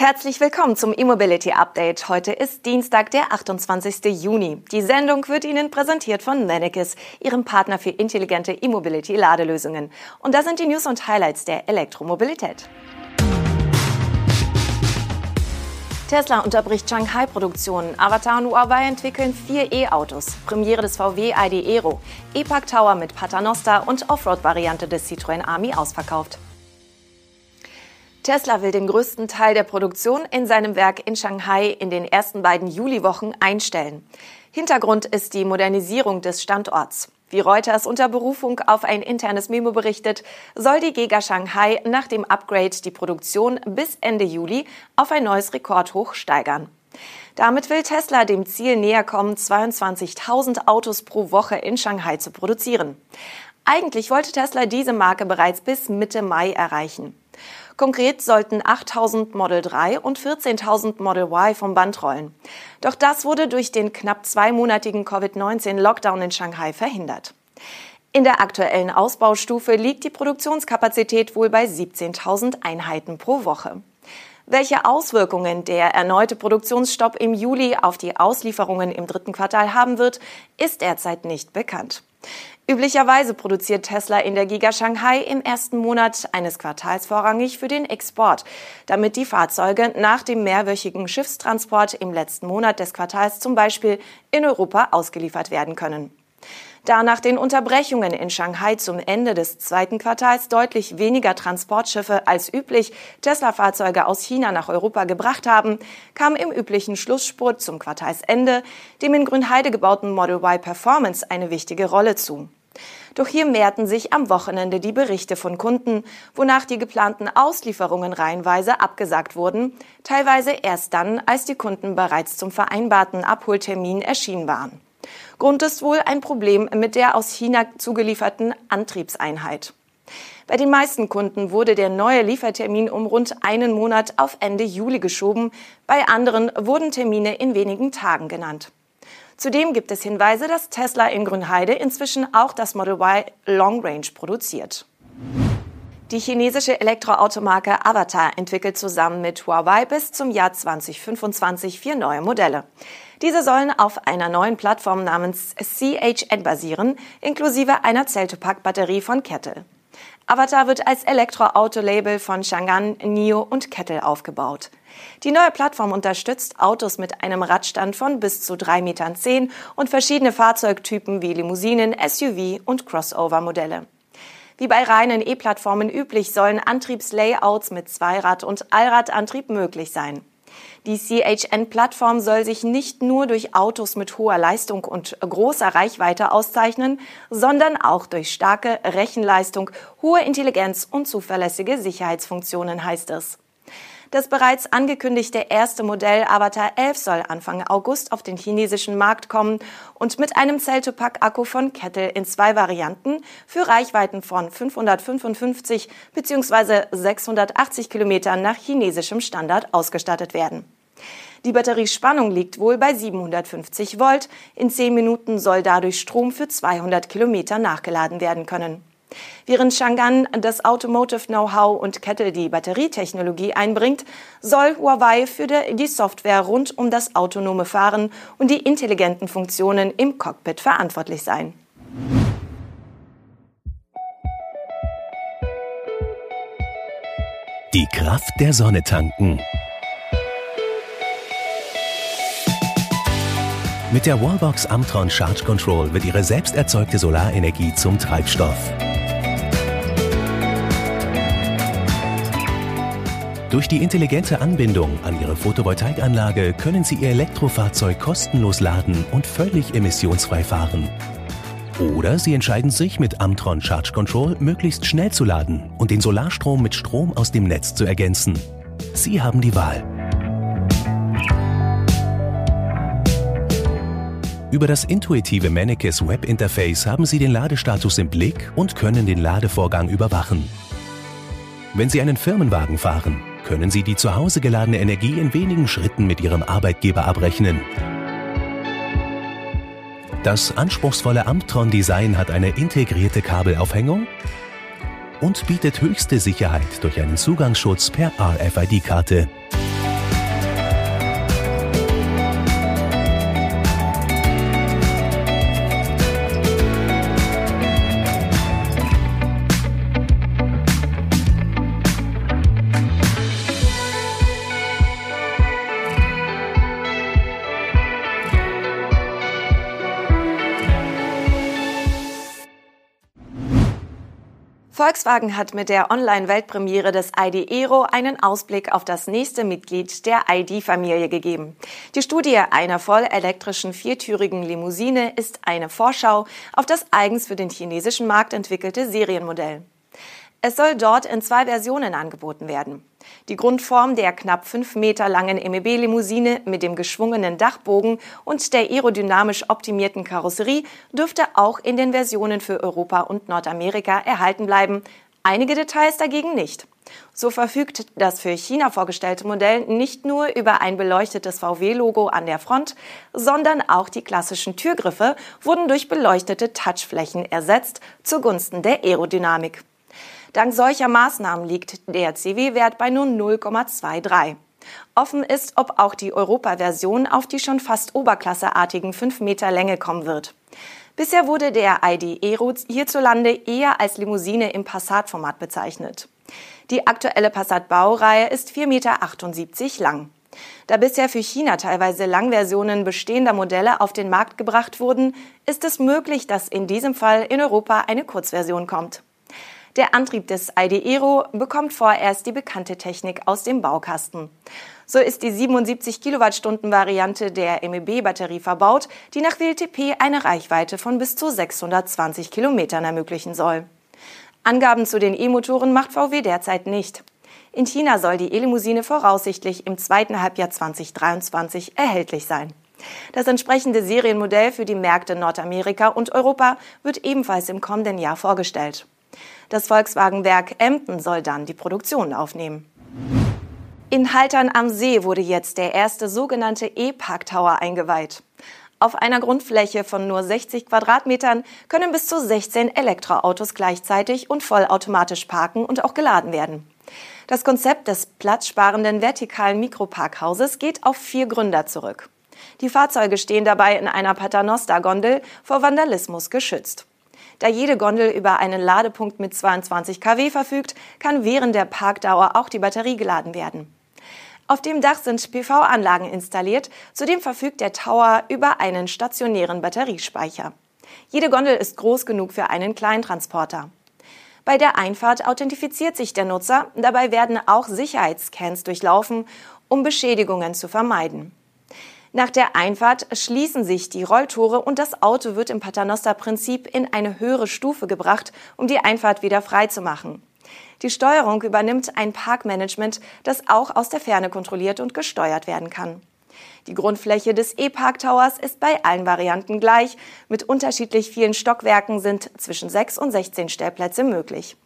Herzlich willkommen zum E-Mobility Update. Heute ist Dienstag, der 28. Juni. Die Sendung wird Ihnen präsentiert von Mannekes, Ihrem Partner für intelligente E-Mobility Ladelösungen. Und das sind die News und Highlights der Elektromobilität. Tesla unterbricht Shanghai-Produktion. Avatar und Huawei entwickeln vier E-Autos. Premiere des VW ID Aero. E-Park Tower mit Paternoster und Offroad-Variante des Citroën Army ausverkauft. Tesla will den größten Teil der Produktion in seinem Werk in Shanghai in den ersten beiden Juliwochen einstellen. Hintergrund ist die Modernisierung des Standorts. Wie Reuters unter Berufung auf ein internes Memo berichtet, soll die Giga Shanghai nach dem Upgrade die Produktion bis Ende Juli auf ein neues Rekordhoch steigern. Damit will Tesla dem Ziel näher kommen, 22.000 Autos pro Woche in Shanghai zu produzieren. Eigentlich wollte Tesla diese Marke bereits bis Mitte Mai erreichen. Konkret sollten 8000 Model 3 und 14.000 Model Y vom Band rollen. Doch das wurde durch den knapp zweimonatigen Covid-19-Lockdown in Shanghai verhindert. In der aktuellen Ausbaustufe liegt die Produktionskapazität wohl bei 17.000 Einheiten pro Woche. Welche Auswirkungen der erneute Produktionsstopp im Juli auf die Auslieferungen im dritten Quartal haben wird, ist derzeit nicht bekannt. Üblicherweise produziert Tesla in der Giga Shanghai im ersten Monat eines Quartals vorrangig für den Export, damit die Fahrzeuge nach dem mehrwöchigen Schiffstransport im letzten Monat des Quartals zum Beispiel in Europa ausgeliefert werden können. Da nach den Unterbrechungen in Shanghai zum Ende des zweiten Quartals deutlich weniger Transportschiffe als üblich Tesla-Fahrzeuge aus China nach Europa gebracht haben, kam im üblichen Schlussspurt zum Quartalsende dem in Grünheide gebauten Model Y Performance eine wichtige Rolle zu. Doch hier mehrten sich am Wochenende die Berichte von Kunden, wonach die geplanten Auslieferungen reihenweise abgesagt wurden, teilweise erst dann, als die Kunden bereits zum vereinbarten Abholtermin erschienen waren. Grund ist wohl ein Problem mit der aus China zugelieferten Antriebseinheit. Bei den meisten Kunden wurde der neue Liefertermin um rund einen Monat auf Ende Juli geschoben, bei anderen wurden Termine in wenigen Tagen genannt. Zudem gibt es Hinweise, dass Tesla in Grünheide inzwischen auch das Model Y Long Range produziert. Die chinesische Elektroautomarke Avatar entwickelt zusammen mit Huawei bis zum Jahr 2025 vier neue Modelle. Diese sollen auf einer neuen Plattform namens CHN basieren, inklusive einer Cell-to-Pack-Batterie von Kettle. Avatar wird als Elektroauto-Label von Chang'an, NIO und Kettle aufgebaut. Die neue Plattform unterstützt Autos mit einem Radstand von bis zu 3,10 Metern und verschiedene Fahrzeugtypen wie Limousinen, SUV und Crossover-Modelle. Wie bei reinen E-Plattformen üblich sollen Antriebslayouts mit Zweirad- und Allradantrieb möglich sein. Die CHN-Plattform soll sich nicht nur durch Autos mit hoher Leistung und großer Reichweite auszeichnen, sondern auch durch starke Rechenleistung, hohe Intelligenz und zuverlässige Sicherheitsfunktionen, heißt es. Das bereits angekündigte erste Modell Avatar 11 soll Anfang August auf den chinesischen Markt kommen und mit einem Cell-to-Pack-Akku von Kettle in zwei Varianten für Reichweiten von 555 bzw. 680 Kilometern nach chinesischem Standard ausgestattet werden. Die Batteriespannung liegt wohl bei 750 Volt. In 10 Minuten soll dadurch Strom für 200 Kilometer nachgeladen werden können. Während Chang'an das Automotive Know-how und Kettle die Batterietechnologie einbringt, soll Huawei für die Software rund um das autonome Fahren und die intelligenten Funktionen im Cockpit verantwortlich sein. Die Kraft der Sonne tanken. Mit der Wallbox Amtron Charge Control wird Ihre selbst erzeugte Solarenergie zum Treibstoff. Durch die intelligente Anbindung an Ihre Photovoltaikanlage können Sie Ihr Elektrofahrzeug kostenlos laden und völlig emissionsfrei fahren. Oder Sie entscheiden sich mit Amtron Charge Control möglichst schnell zu laden und den Solarstrom mit Strom aus dem Netz zu ergänzen. Sie haben die Wahl. Über das intuitive Mannekes Webinterface haben Sie den Ladestatus im Blick und können den Ladevorgang überwachen. Wenn Sie einen Firmenwagen fahren, können Sie die zu Hause geladene Energie in wenigen Schritten mit Ihrem Arbeitgeber abrechnen. Das anspruchsvolle Amtron-Design hat eine integrierte Kabelaufhängung und bietet höchste Sicherheit durch einen Zugangsschutz per RFID-Karte. Volkswagen hat mit der Online-Weltpremiere des ID Aero einen Ausblick auf das nächste Mitglied der ID-Familie gegeben. Die Studie einer voll elektrischen viertürigen Limousine ist eine Vorschau auf das eigens für den chinesischen Markt entwickelte Serienmodell. Es soll dort in zwei Versionen angeboten werden. Die Grundform der knapp fünf Meter langen MEB-Limousine mit dem geschwungenen Dachbogen und der aerodynamisch optimierten Karosserie dürfte auch in den Versionen für Europa und Nordamerika erhalten bleiben, einige Details dagegen nicht. So verfügt das für China vorgestellte Modell nicht nur über ein beleuchtetes VW-Logo an der Front, sondern auch die klassischen Türgriffe wurden durch beleuchtete Touchflächen ersetzt zugunsten der Aerodynamik. Dank solcher Maßnahmen liegt der CW-Wert bei nur 0,23. Offen ist, ob auch die Europa-Version auf die schon fast oberklasseartigen 5 Meter Länge kommen wird. Bisher wurde der ID Aero hierzulande eher als Limousine im Passat-Format bezeichnet. Die aktuelle Passat-Baureihe ist 4,78 Meter lang. Da bisher für China teilweise Langversionen bestehender Modelle auf den Markt gebracht wurden, ist es möglich, dass in diesem Fall in Europa eine Kurzversion kommt. Der Antrieb des ID Aero bekommt vorerst die bekannte Technik aus dem Baukasten. So ist die 77 Kilowattstunden Variante der MEB-Batterie verbaut, die nach WLTP eine Reichweite von bis zu 620 Kilometern ermöglichen soll. Angaben zu den E-Motoren macht VW derzeit nicht. In China soll die E-Limousine voraussichtlich im zweiten Halbjahr 2023 erhältlich sein. Das entsprechende Serienmodell für die Märkte Nordamerika und Europa wird ebenfalls im kommenden Jahr vorgestellt. Das Volkswagenwerk Emden soll dann die Produktion aufnehmen. In Haltern am See wurde jetzt der erste sogenannte E-Park Tower eingeweiht. Auf einer Grundfläche von nur 60 Quadratmetern können bis zu 16 Elektroautos gleichzeitig und vollautomatisch parken und auch geladen werden. Das Konzept des platzsparenden vertikalen Mikroparkhauses geht auf vier Gründer zurück. Die Fahrzeuge stehen dabei in einer Paternoster-Gondel vor Vandalismus geschützt. Da jede Gondel über einen Ladepunkt mit 22 kW verfügt, kann während der Parkdauer auch die Batterie geladen werden. Auf dem Dach sind PV-Anlagen installiert, zudem verfügt der Tower über einen stationären Batteriespeicher. Jede Gondel ist groß genug für einen Kleintransporter. Bei der Einfahrt authentifiziert sich der Nutzer, dabei werden auch Sicherheitsscans durchlaufen, um Beschädigungen zu vermeiden. Nach der Einfahrt schließen sich die Rolltore und das Auto wird im Paternoster-Prinzip in eine höhere Stufe gebracht, um die Einfahrt wieder frei zu machen. Die Steuerung übernimmt ein Parkmanagement, das auch aus der Ferne kontrolliert und gesteuert werden kann. Die Grundfläche des E-Park Towers ist bei allen Varianten gleich. Mit unterschiedlich vielen Stockwerken sind zwischen 6 und 16 Stellplätze möglich.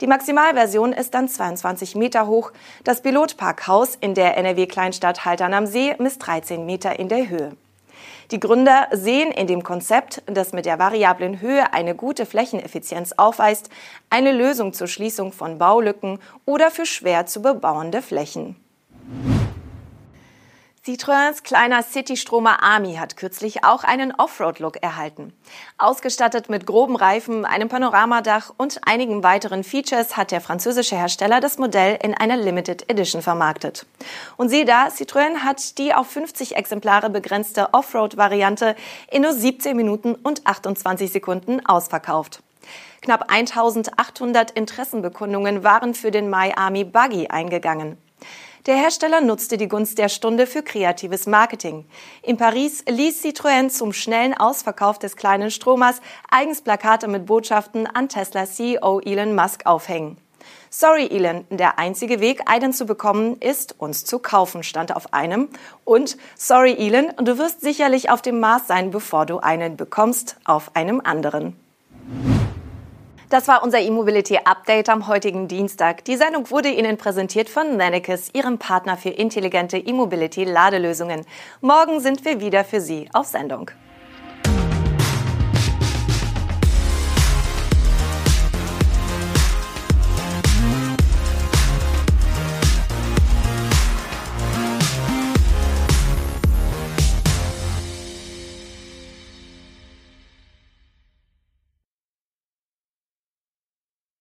Die Maximalversion ist dann 22 Meter hoch. Das Pilotparkhaus in der NRW-Kleinstadt Haltern am See misst 13 Meter in der Höhe. Die Gründer sehen in dem Konzept, das mit der variablen Höhe eine gute Flächeneffizienz aufweist, eine Lösung zur Schließung von Baulücken oder für schwer zu bebauende Flächen. Citroëns kleiner City-Stromer Ami hat kürzlich auch einen Offroad-Look erhalten. Ausgestattet mit groben Reifen, einem Panoramadach und einigen weiteren Features hat der französische Hersteller das Modell in einer Limited Edition vermarktet. Und sieh da, Citroën hat die auf 50 Exemplare begrenzte Offroad-Variante in nur 17 Minuten und 28 Sekunden ausverkauft. Knapp 1800 Interessenbekundungen waren für den Miami Buggy eingegangen. Der Hersteller nutzte die Gunst der Stunde für kreatives Marketing. In Paris ließ Citroën zum schnellen Ausverkauf des kleinen Stromers eigens Plakate mit Botschaften an Tesla CEO Elon Musk aufhängen. Sorry, Elon, der einzige Weg, einen zu bekommen, ist, uns zu kaufen, stand auf einem. Und Sorry, Elon, du wirst sicherlich auf dem Mars sein, bevor du einen bekommst, auf einem anderen. Das war unser E-Mobility Update am heutigen Dienstag. Die Sendung wurde Ihnen präsentiert von Nannekes, Ihrem Partner für intelligente E-Mobility Ladelösungen. Morgen sind wir wieder für Sie auf Sendung.